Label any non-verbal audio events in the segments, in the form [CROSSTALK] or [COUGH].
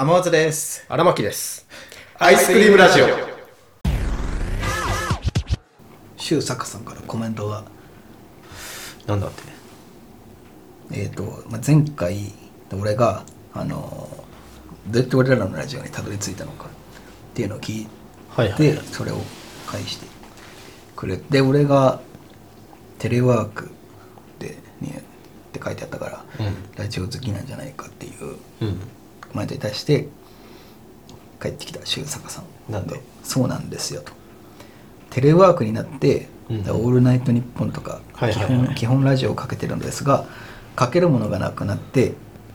天松です。荒牧です。アイスクリームラジオ。周坂さんからコメントが、なんだって。えーとまあ、前回俺が、あのどうやって俺らのラジオにたどり着いたのかっていうのを聞いて、はいはい。それを返してくれて俺がテレワークで、ね、って書いてあったから、うん。ラジオ好きなんじゃないかっていううんコメントに対して帰ってきた周坂さんなんで？そうなんですよと。テレワークになって「うん。オールナイトニッポン」とか基はいはいはい。本基本ラジオをかけてるんですがかけるものがなくなって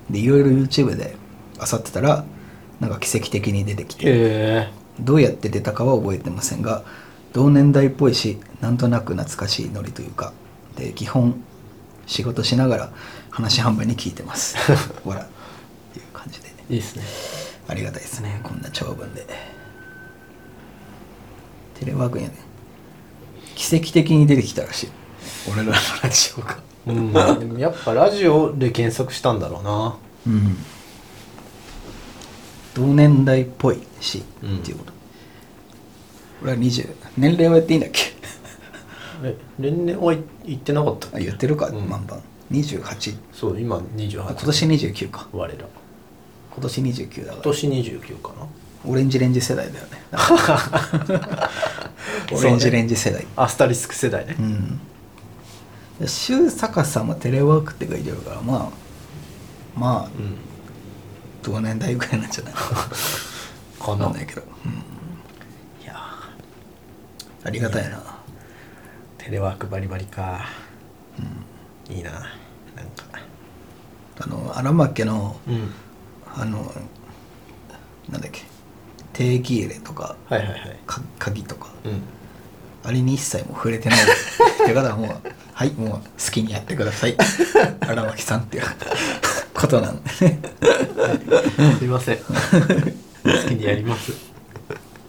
でいろいろ YouTube で漁ってたらなんか奇跡的に出てきてへどうやって出たかは覚えてませんが同年代っぽいしなんとなく懐かしいノリというかで基本仕事しながら話半分に聞いてます。[LAUGHS] ほらいいいですね。ありがたいですね。こんな長文で。テレワークにはね。奇跡的に出てきたらしい。俺らのラジオが。うん。やっぱラジオで検索したんだろうな。うん。同年代っぽいし、うんっていうこと。俺は20年齢は言っていいんだっけ？え年齢は言ってなかったっあけ言ってるか、うん。バンバン28そう今28あ今年29か。我ら今年29だから。今年29かな。オレンジレンジ世代だよね。[LAUGHS] オレンジレンジ世代。アスタリスク世代ね。うん。周坂さんもテレワークって書いてあるからまあまあうん同年代ぐらいなんじゃない？か [LAUGHS] かなんないけど、うん、いやーありがたいな。テレワークバリバリか。いいななんか。あの荒牧家のうんあのなんだっけ定期入れとかはいはいはい。か鍵とかうん。あれに一切もう触れてない。[LAUGHS] って方はもうはいもう好きにやってください。[LAUGHS] 荒牧さんっていう [LAUGHS] ことなんで。ねすいません。好きにやります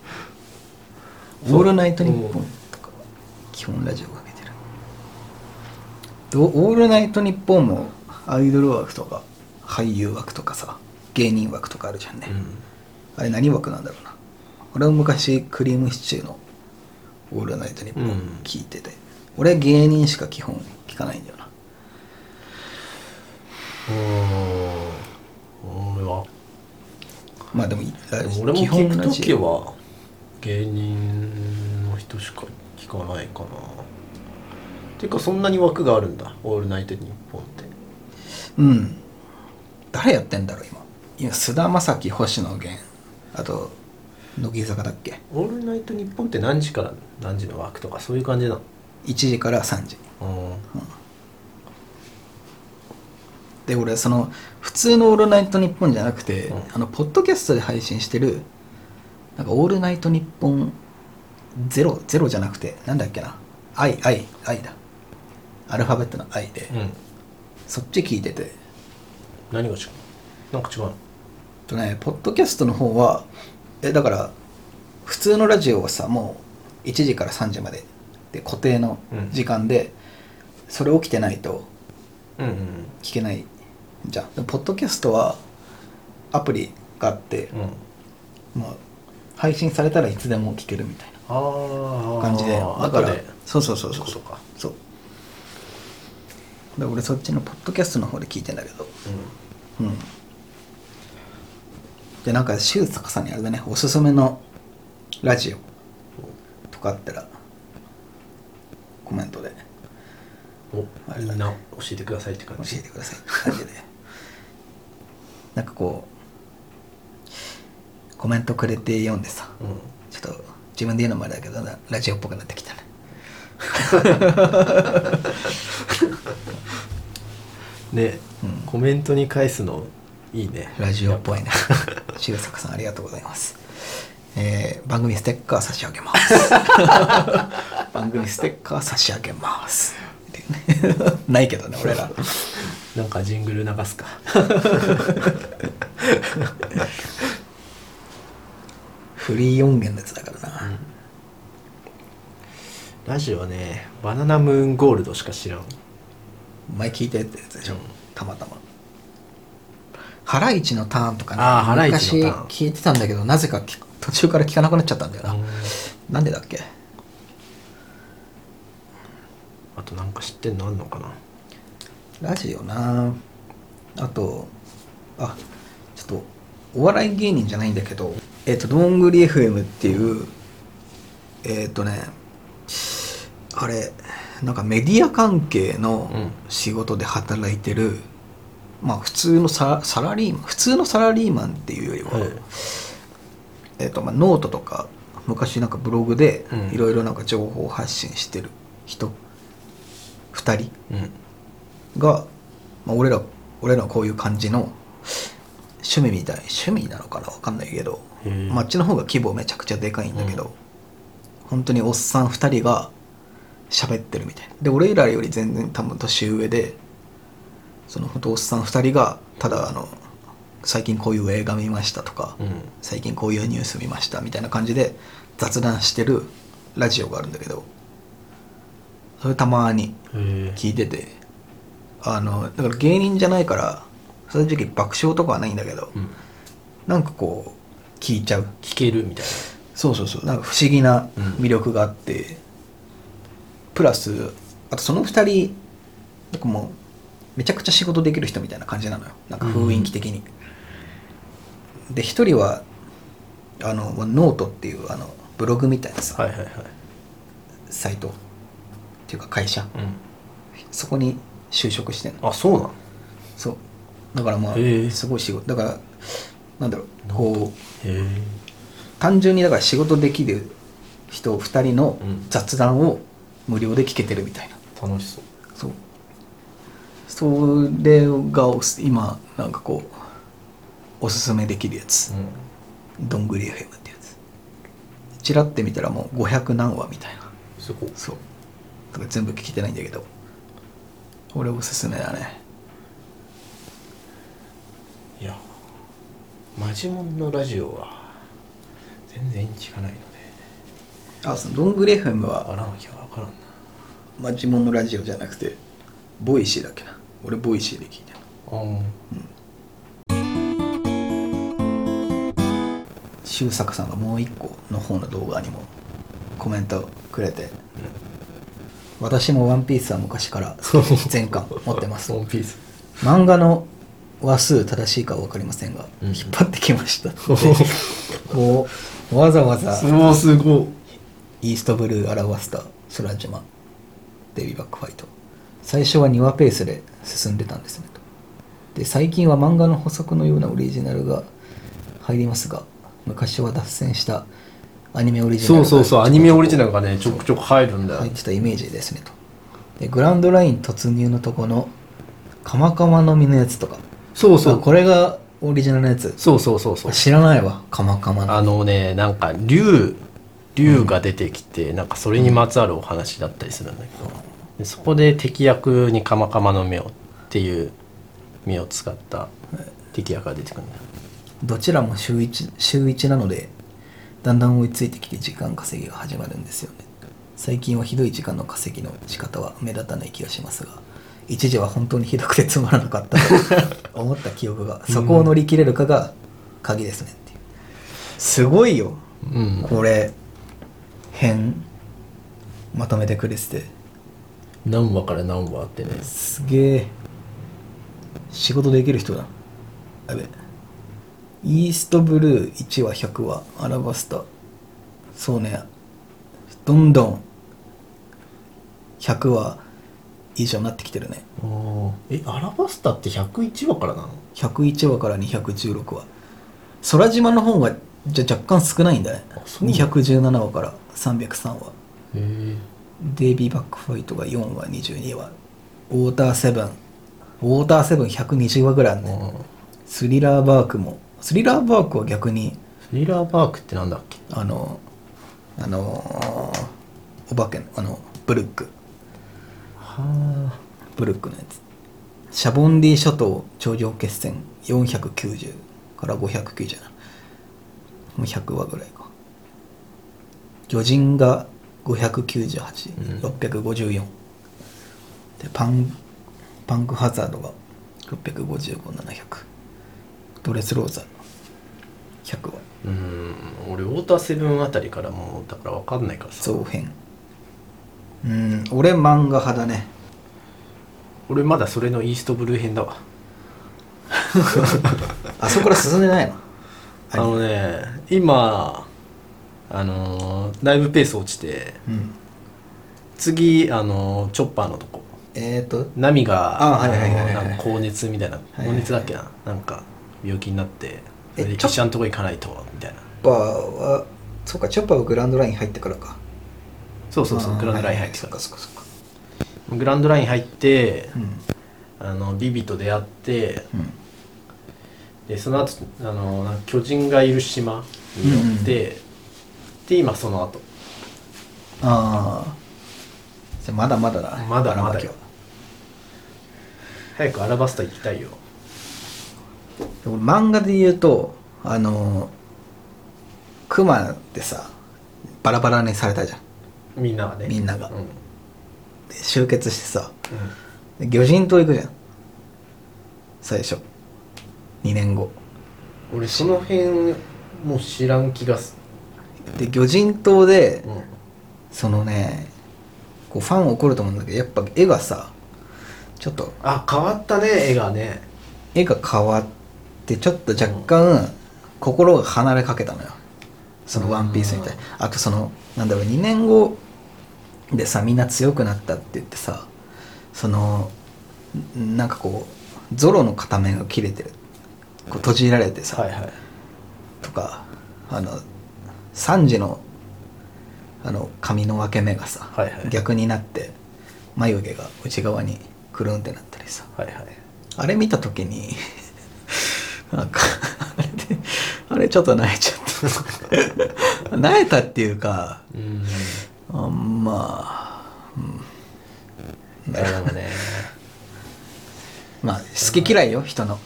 「オールナイトニッポン」とか基本ラジオかけてる。どオールナイトニッポンもアイドル枠とか俳優枠とかさ芸人枠とかあるじゃんね、うんあれ何枠なんだろうな。俺は昔クリームシチューの「オールナイトニッポンうん」聞いてて、俺は芸人しか基本聞かないんだよな。うん俺は。まあでも俺も基聞く時は芸人の人しか聞かないかな。ていうかそんなに枠があるんだ「オールナイトニッポン」って。うん。誰やってんだろう今今菅田将暉星野源。あと乃木坂だっけ「オールナイトニッポン」って何時から何時の枠とかそういう感じなの？1時から3時。うん。で俺その普通の「オールナイトニッポン」じゃなくて、うん。あのポッドキャストで配信してるなんか「オールナイトニッポンゼロゼロじゃなくてなんだっけな「愛愛愛だ。アルファベットの「愛で、うん。そっち聞いてて。何が違う？なんか違うの？とねポッドキャストの方はえだから普通のラジオはさもう1時から3時までで固定の時間で、それ起きてないとうんうん聞けないじゃん。でポッドキャストはアプリがあって、うん。まあ、配信されたらいつでも聞けるみたいな感じで。だからそうそうそうそう。そうか。そう。で俺そっちのポッドキャストの方で聞いてんだけど。うんでなんか周坂さんにあれだねおすすめのラジオとかあったらコメントで。うんおみんな教えてくださいって感じ。教えてくださいって感じで。[LAUGHS] なんかこうコメントくれて読んでさうん。ちょっと自分で言うのもあれだけどなラジオっぽくなってきたね。[LAUGHS] ね、うん。コメントに返すのいいね。ラジオっぽいね周坂さんありがとうございます。えー番組ステッカー差し上げます。[LAUGHS] 番組ステッカー差し上げます。ないけどね俺ら。なんかジングル流すか。フリー音源のやつだからな、ラジオはねバナナムーンゴールドしか知らん。前聞いたやつでしょ、うんたまたまハライチのターンとかね昔聞いてたんだけどなぜか途中から聞かなくなっちゃったんだよな、うん。なんでだっけ？あとなんか知ってんのあんのかな？ラジオな。あとあちょっとお笑い芸人じゃないんだけどえっ、とどんぐり FM っていうえっ、とねあれなんかメディア関係のうん。仕事で働いてる、まあ普通のササラリーマン普通のサラリーマンっていうよりは、はい。えっとまあ、ノートとか昔なんかブログでうん。いろいろなんか情報発信してる人、2人うん。が、まあ、俺ら俺らはこういう感じの趣味みたい趣味なのかなわかんないけどへえ。まああっちの方が規模めちゃくちゃでかいんだけど、本当におっさん2人が喋ってるみたいな。で俺らより全然多分年上でそのおっさん2人がただあの最近こういう映画見ましたとか、うん。最近こういうニュース見ましたみたいな感じで雑談してるラジオがあるんだけどそれたまに聞いててあのだから芸人じゃないから正直爆笑とかはないんだけど、うん。なんかこう聞いちゃう。聞けるみたいそうそうそう。なんか不思議なうん。魅力があって、プラスあとその2人なんかもうめちゃくちゃ仕事できる人みたいな感じなのよ。なんか雰囲気的に、で1人はあのノートっていうあのブログみたいなさ、なはいはいはい。サイトっていうか会社。うん。そこに就職してんの。あそうなの？そう。だからまあすごい仕事。だからなんだろうこう単純にだから仕事できる人2人のうん。雑談を無料で聞けてるみたいな、楽しそうそれが今なんかこうおすすめできるやつ、うん。どんぐり FM ってやつ。チラって見たらもう500何話みたいな。すごいそう。だから全部聞けてないんだけど。俺おすすめだね。いやマジモンのラジオは全然聞かないので。あそのどんぐり FM はあらなきゃ分からんな。マジモンのラジオじゃなくて Voicy だっけな俺 Voicy で聞いてるあー周作さんがもう一個の方の動画にもコメントくれて、私も「ワンピースは昔から [LAUGHS] 全巻持ってます。ワンピース。漫画の話数正しいかは分かりませんが、うん。引っ張ってきました。[LAUGHS] こうわざわざごいすごい。イーストブルーアラバスタ空島デビバックファイト最初は2話ペースで進んでたんですねと。で最近は漫画の補足のようなオリジナルが入りますが昔は脱線したアニメオリジナルがそうそうそうアニメオリジナルがねちょくちょく入るんだよ。入ってたイメージですねと。でグランドライン突入のとこのカマカマの実のやつとか。そうそう。あこれがオリジナルのやつ。そうそうそうそう。知らないわカマカマの。あのねなんか竜竜が出てきて、なんかそれにまつわるお話だったりするんだけど、でそこで敵役にカマカマの目をっていう目を使った敵役が出てくるんだ。よどちらも週1週1なのでだんだん追いついてきて時間稼ぎが始まるんですよね。最近はひどい時間の稼ぎの仕方は目立たない気がしますが一時は本当にひどくてつまらなかったと思った記憶が [LAUGHS] そこを乗り切れるかが鍵ですねっていう。すごいよ。うん。これ編まとめてくれてて何話から何話ってね。すげえ。仕事できる人だ。やべイーストブルー1話100話アラバスタ。そうね。どんどん100話以上になってきてるね。えアラバスタって101話からなの？101話から216話空島の方がじゃ若干少ないんだね。あそうなんだ。217話から303話へえデイビーバックファイトが4話22話。ウォーターセブン。ウォーターセブン120話ぐらいあるねスリラーバークも。スリラーバークは逆にスリラーバークってなんだっけ？あのあのーお化けのあのブルック。はブルックのやつ。シャボンディ諸島頂上決戦490から597もう100話ぐらいか。魚人が598、654でパンパンクハザードが655700ドレスローザ100話うん。俺ウォーターセブンあたりからもうだから分かんないからさ。続編。うん。俺漫画派だね。俺まだそれのイーストブルー編だわ。[LAUGHS] あそこから進んでないの？あのね今あのーだいぶペース落ちてうん。次あのーチョッパーのとこ。えっ、ー、と？ナミがあはいはいはいはいあのなんか高熱みたいなはい高熱だっけな？なんか病気になってそれでのとこ行かないとみたいな。チョッパーはそうかチョッパーはグランドライン入ってからか。そうそうそうグランドライン入ってそかっかそっかそっか。らグランドライン入ってうん。あのビビと出会ってうん。でその後あの巨人がいる島に寄って、で今その後。ああじゃあまだまだだ。ねまだまだよ。早くアラバスタ行きたいよ。漫画で言うとあのクマってさバラバラにされたじゃん。みんながね。みんなが。うん。集結してさで魚人島行くじゃん。最初。2年後。俺その辺もう知らん気がすで魚人島でる、うん、そのねこうファン怒ると思うんだけどやっぱ絵がさちょっとあ変わったね絵がね。絵が変わってちょっと若干心が離れかけたのよ。その「ワンピースみたい。あとそのなんだろう2年後でさみんな強くなったって言ってさそのんなんかこうゾロの片面が切れてる。こう閉じられてさ、はいはい。とかあの3時のあの髪の分け目がさ、はいはい。逆になって眉毛が内側にくるんってなったりさ。はいはい。あれ見た時に [LAUGHS] なんかあれであれちょっと泣いちゃった。泣いたっていうかうん。あまあ、うん、ね。[LAUGHS] まあ好き嫌いよ人の。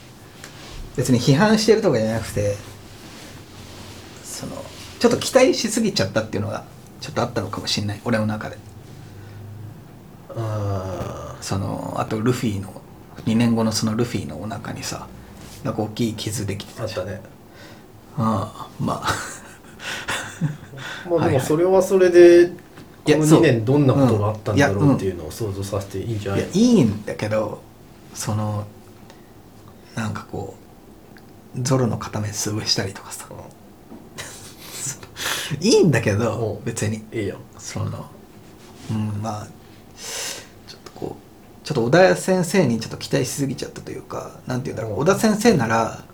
別に批判してるとかじゃなくてちょっと期待しすぎちゃったっていうのがちょっとあったのかもしれない。俺の中で。あそのあとルフィの2年後のそのルフィのお腹にさなんか大きい傷できてじゃんーあったね。ああまあ。まあでもそれはそれでこの2いやそう。年どんなことがあったんだろうん。うっていうのを想像させていいんじゃない？いやいいんだけどそのなんかこうゾロの片目潰したりとかさいいんだけどうん。別に。いいよ。そのうんまあちょっとこうちょっと小田先生にちょっと期待しすぎちゃったというかなんて言うんだろう。うん。小田先生なら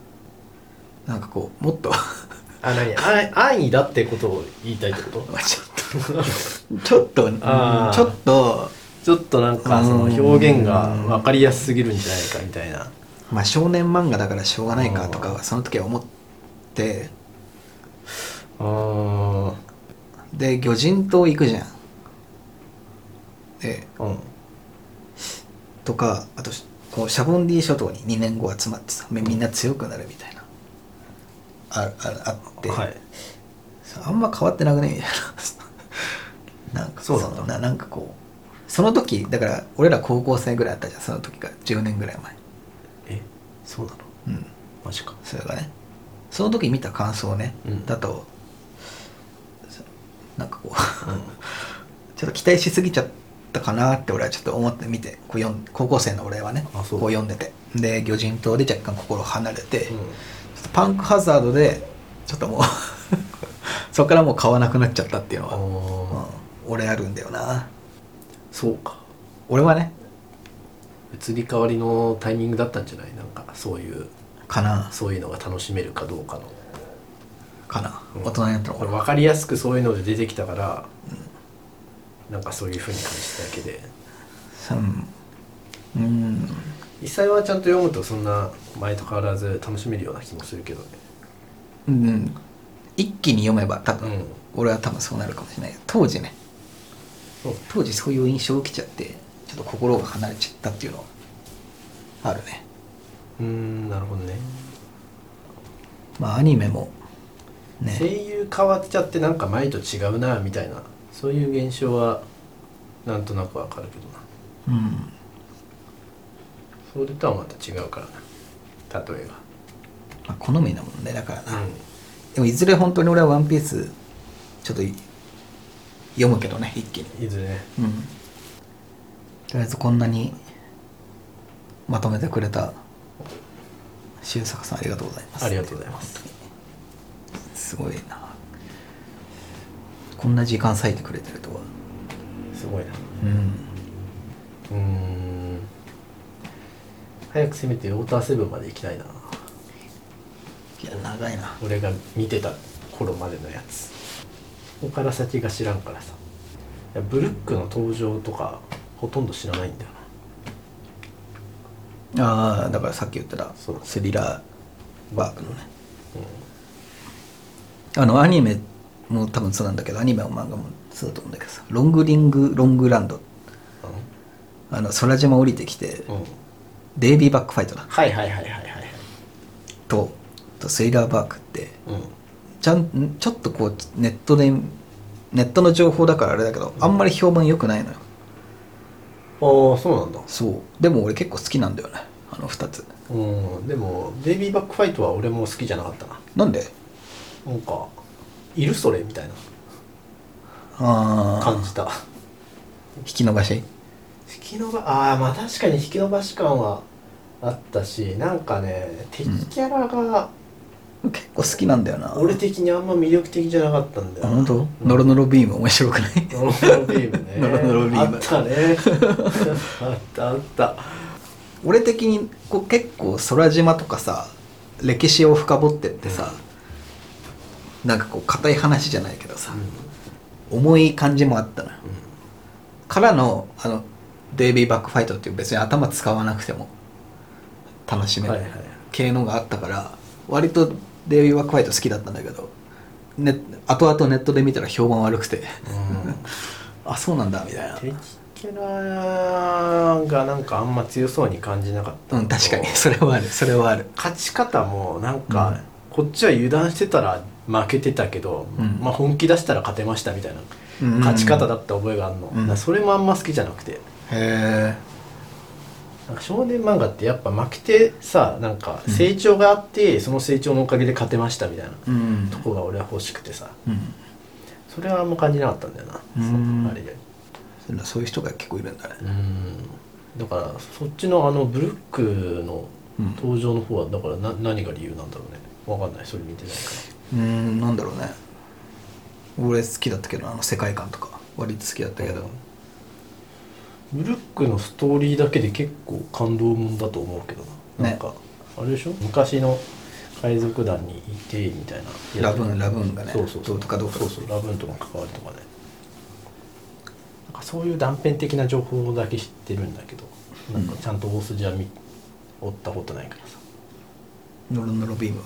なんかこうもっと。あ何？あ安易だってことを言いたいってこと？ま [LAUGHS] あちょっとちょっとうんちょっとちょっとなんかその表現が分かりやすすぎるんじゃないかみたいな。まあ少年漫画だからしょうがないかとかはその時は思ってあで魚人島行くじゃん。であうん。とかあとこうシャボンディ諸島に2年後集まってさみみんな強くなるみたいな。あああって、はい。あんま変わってなくね？みたいな。[LAUGHS] なんかそうな。んだななんかこうその時だから俺ら高校生ぐらいあったじゃんその時から。10年ぐらいえそうなの？前うん。マジか。それがね。その時見た感想ね、うん。だとなんかこう [LAUGHS] ちょっと期待しすぎちゃったかなって俺はちょっと思って見てこう読ん高校生の俺はねこう読んでて。で魚人島で若干心離れて、うん、ちょっとパンクハザードでちょっともう [LAUGHS] そこからもう買わなくなっちゃったっていうのは、うん、俺あるんだよな。そうか。俺はね移り変わりのタイミングだったんじゃない？なんかそういうかな。そういうのが楽しめるかどうかのかな、うん。大人になったのこれかな分かりやすくそういうので出てきたから、なんかそういうふうに感じただけで。う。んうん。実際はちゃんと読むとそんな前と変わらず楽しめるような気もするけどね。うん。一気に読めば多分、うん。俺は多分そうなるかもしれない。当時ね。当時そういう印象を受けちゃってちょっと心が離れちゃったっていうのはあるね。うーんなるほどね。まあアニメも声ね優変わっちゃってなんか前と違うなみたいな。そういう現象はなんとなくわかるけどな。うん。それとはまた違うからな。例えがまあ、好みなもんねだからな、うん。でもいずれ本当に俺は「ワンピースちょっとい読むけどね一気に。いずれ。ねうん。とりあえずこんなにまとめてくれた周作さんありがとうございます。ありがとうございますすごいな。こんな時間割いてくれてるとは。すごいな。うん。うーん。早く攻めてウォーターセブンまで行きたいな。いや長いな。俺が見てた頃までのやつ。ここから先が知らんからさ。いやブルックの登場とかほとんど知らないんだよああだからさっき言ってたスリラーバーグのね、あのアニメも多分そうなんだけどアニメも漫画もそうだと思うんだけどさロングリングロングランド。あの空島降りてきて、なうん、うん、デイビーバックファイトだ。はいはいはいはいはいはい。ととセイラーバークってうん。ちゃんちょっとこうネットでネットの情報だからあれだけどあんまり評判良くないのよ。ああそうなんだ。そう。でも俺結構好きなんだよねあの2つ。うん。でもベイビーバックファイトは俺も好きじゃなかったな。なんで？なんかいるそれみたいな。ああ感じた。引き伸ばし？引き伸ばああまあ確かに引き伸ばし感はあったしなんかね敵キャラが結構好きなんだよな。俺的にあんま魅力的じゃなかったんだよ本当、うん。ノロノロビーム面白くない？ノロノロビームね。ノロノロビーム。あったね。[LAUGHS] あったあった。俺的にこう結構空島とかさ歴史を深掘ってってさ、なんかこう硬い話じゃないけどさ、重い感じもあったのよ、からのあのデイビーバックファイトっていう別に頭使わなくても楽しめる系のがあったから割とデイビーバックファイト好きだったんだけど、ね、後々ネットで見たら評判悪くて、[LAUGHS] あそうなんだみたいな。敵キャラがなんかあんま強そうに感じなかった。うん確かに。それはある。それはある。勝ち方もなんうん。か、こっちは油断してたら負けてたけど、うん。まあ本気出したら勝てましたみたいなうん。勝ち方だった覚えがあるの、うん。それもあんま好きじゃなくて。へえ少年漫画ってやっぱ負けてさなんか成長があって、その成長のおかげで勝てましたみたいなうん。とこが俺は欲しくてさ。うん。それはあんま感じなかったんだよな、あれで。そういう人が結構いるんだね。うん。だからそっちのあのブルックのうん。登場の方はだからな何が理由なんだろうね。わかんない。それ見てないかうーんなんだろうね。俺好きだったけどあの世界観とか。割と好きだったけど、らブルックのストーリーだけで結構感動もんだと思うけどな。ね。なんかあれでしょ？昔の海賊団にいてみたいなラブーンラブーンがねそうそうどうとかどうか。そうそうラブーンとの関わりとかねなんかそういう断片的な情報だけ知ってるんだけどなんかちゃんと大筋は見追ったことないからさ。ノロノロビームノ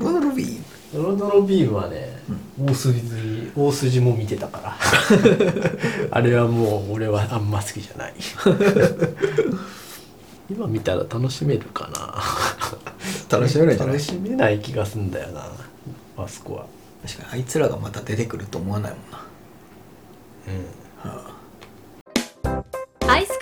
ロノロビー。ムノロノロビームはね、大筋大筋も見てたから。[LAUGHS] あれはもう俺はあんま好きじゃない。[LAUGHS] 今見たら楽しめるかな。楽しめるんじゃない？楽しめない気がすんだよなあそこは。確かにあいつらがまた出てくると思わないもんな。アイス